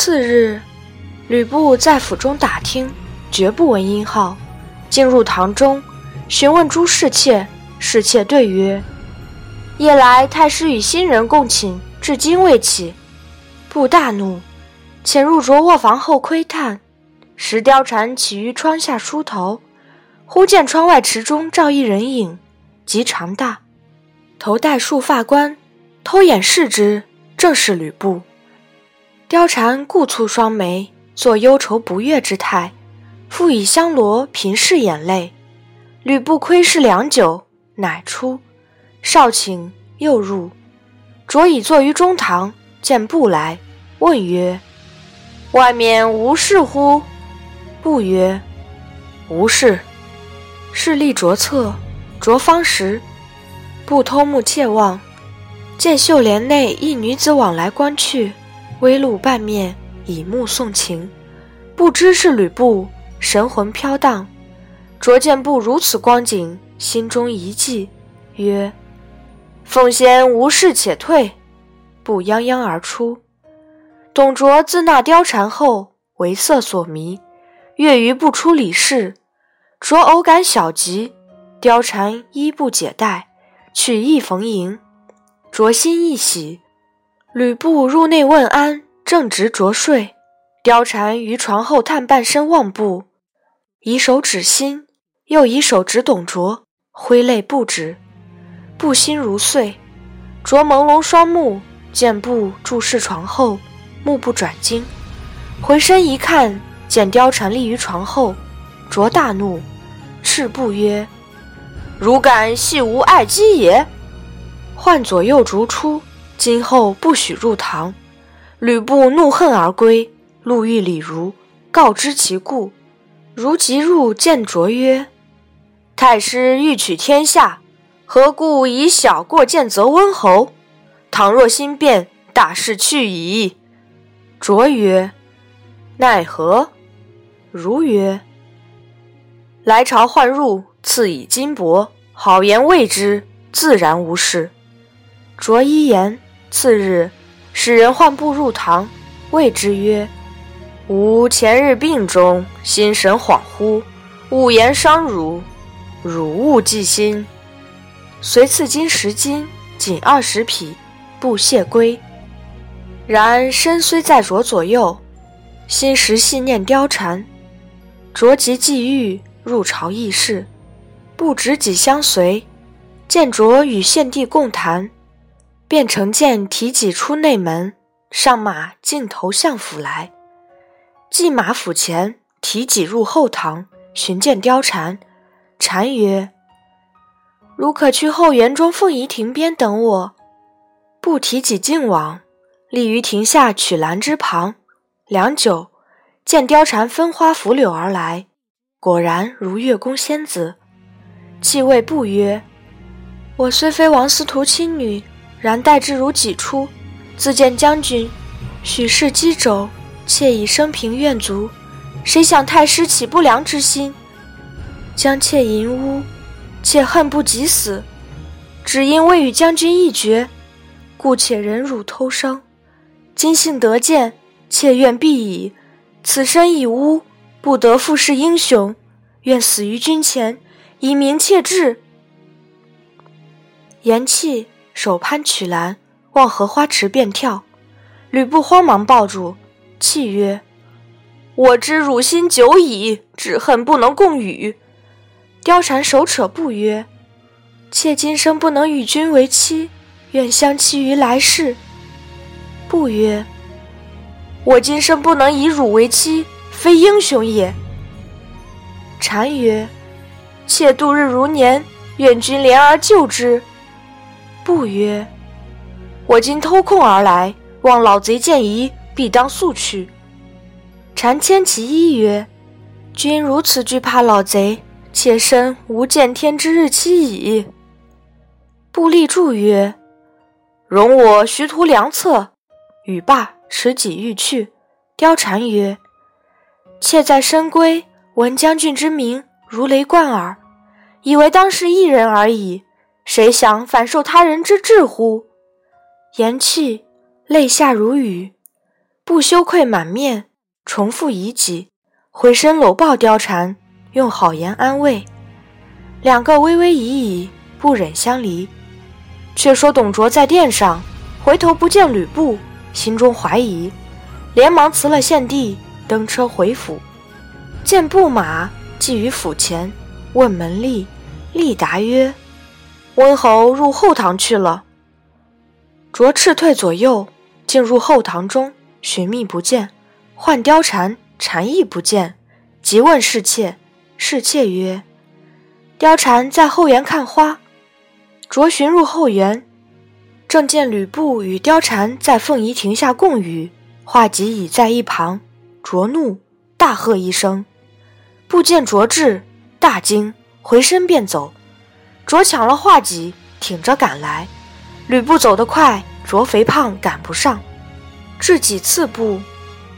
次日，吕布在府中打听，绝不闻音号。进入堂中，询问诸侍妾，侍妾对曰：“夜来太师与新人共寝，至今未起。”布大怒，潜入着卧房后窥探，时貂蝉起于窗下梳头，忽见窗外池中照一人影，极长大，头戴束发冠，偷眼视之，正是吕布。貂蝉顾蹙双眉，作忧愁不悦之态，复以香罗平拭眼泪。吕布窥视良久，乃出，少顷又入，卓已坐于中堂，见布来，问曰：“外面无事乎？”布曰：“无事。”侍立着侧，着方时，布偷目窃望，见绣帘内一女子往来观去。微露半面，以目送情，不知是吕布，神魂飘荡。卓见布如此光景，心中一悸，曰：“奉先无事，且退。”不泱泱而出。董卓自纳貂蝉后，为色所迷，月余不出里室。卓偶感小疾，貂蝉衣不解带，取意逢迎。卓心一喜。吕布入内问安，正值着睡，貂蝉于床后探半身望步，以手指心，又以手指董卓，挥泪不止。布心如碎，卓朦胧双目，见布注视床后，目不转睛，回身一看，见貂蝉立于床后，卓大怒，斥布曰：“汝敢戏吾爱姬也！”唤左右逐出。今后不许入堂。吕布怒恨而归，路遇李儒，告知其故。如即入见卓曰：“太师欲取天下，何故以小过见责温侯？倘若心变，大事去矣。”卓曰：“奈何？”如曰：“来朝唤入，赐以金帛，好言谓之，自然无事。”卓一言。次日，使人唤布入堂，谓之曰：“吾前日病中，心神恍惚，五言伤汝，汝勿记心。”遂赐金十斤，锦二十匹，布谢归。然身虽在卓左右，心时系念貂蝉。卓即既遇，入朝议事，不执己相随，见卓与献帝共谈。便乘剑提戟出内门，上马径投相府来。进马府前，提戟入后堂，寻见貂蝉。蝉曰：“如可去后园中凤仪亭边等我。”不提戟进往，立于亭下曲栏之旁。良久，见貂蝉分花拂柳而来，果然如月宫仙子。泣谓不曰：“我虽非王司徒亲女。”然待之如己出，自见将军许是击肘，妾以生平愿足。谁想太师起不良之心，将妾淫污，妾恨不及死。只因未与将军一决，故且忍辱偷生。今幸得见，妾愿必矣。此身已污，不得复是英雄。愿死于君前，以明妾志。言讫。手攀曲栏，望荷花池便跳。吕布慌忙抱住，泣曰：“我知汝心久矣，只恨不能共语。”貂蝉手扯布曰：“妾今生不能与君为妻，愿相期于来世。”布曰：“我今生不能以汝为妻，非英雄也。”蝉曰：“妾度日如年，愿君怜而救之。”不曰：“我今偷空而来，望老贼见疑，必当速去。”蝉牵其衣曰：“君如此惧怕老贼，妾身无见天之日期矣。”布立柱曰：“容我徐图良策。”语罢，持戟欲去。貂蝉曰：“妾在深闺，闻将军之名，如雷贯耳，以为当是一人而已。”谁想反受他人之智乎？言讫，泪下如雨。不羞愧满面，重复以己，回身搂抱貂蝉，用好言安慰。两个微微疑疑，不忍相离。却说董卓在殿上，回头不见吕布，心中怀疑，连忙辞了献帝，登车回府。见布马系于府前，问门吏，吏答曰：“温侯入后堂去了。”卓斥退左右，进入后堂中，寻觅不见，唤貂蝉，蝉亦不见，即问侍妾，侍妾曰：“貂蝉在后园看花。”卓寻入后园，正见吕布与貂蝉在凤仪亭下共语，画戟倚在一旁。卓怒，大喝一声。不见卓至，大惊，回身便走。卓抢了画戟，挺着赶来。吕布走得快，卓肥胖赶不上。至几次步，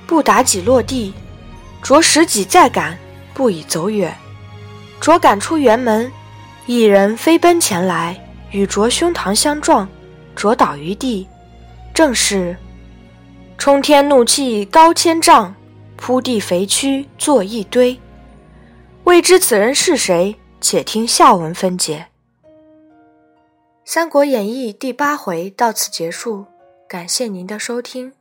不打戟落地。卓拾戟再赶，不已走远。卓赶出辕门，一人飞奔前来，与卓胸膛相撞，卓倒于地。正是冲天怒气高千丈，扑地肥躯作一堆。未知此人是谁？且听下文分解。《三国演义》第八回到此结束，感谢您的收听。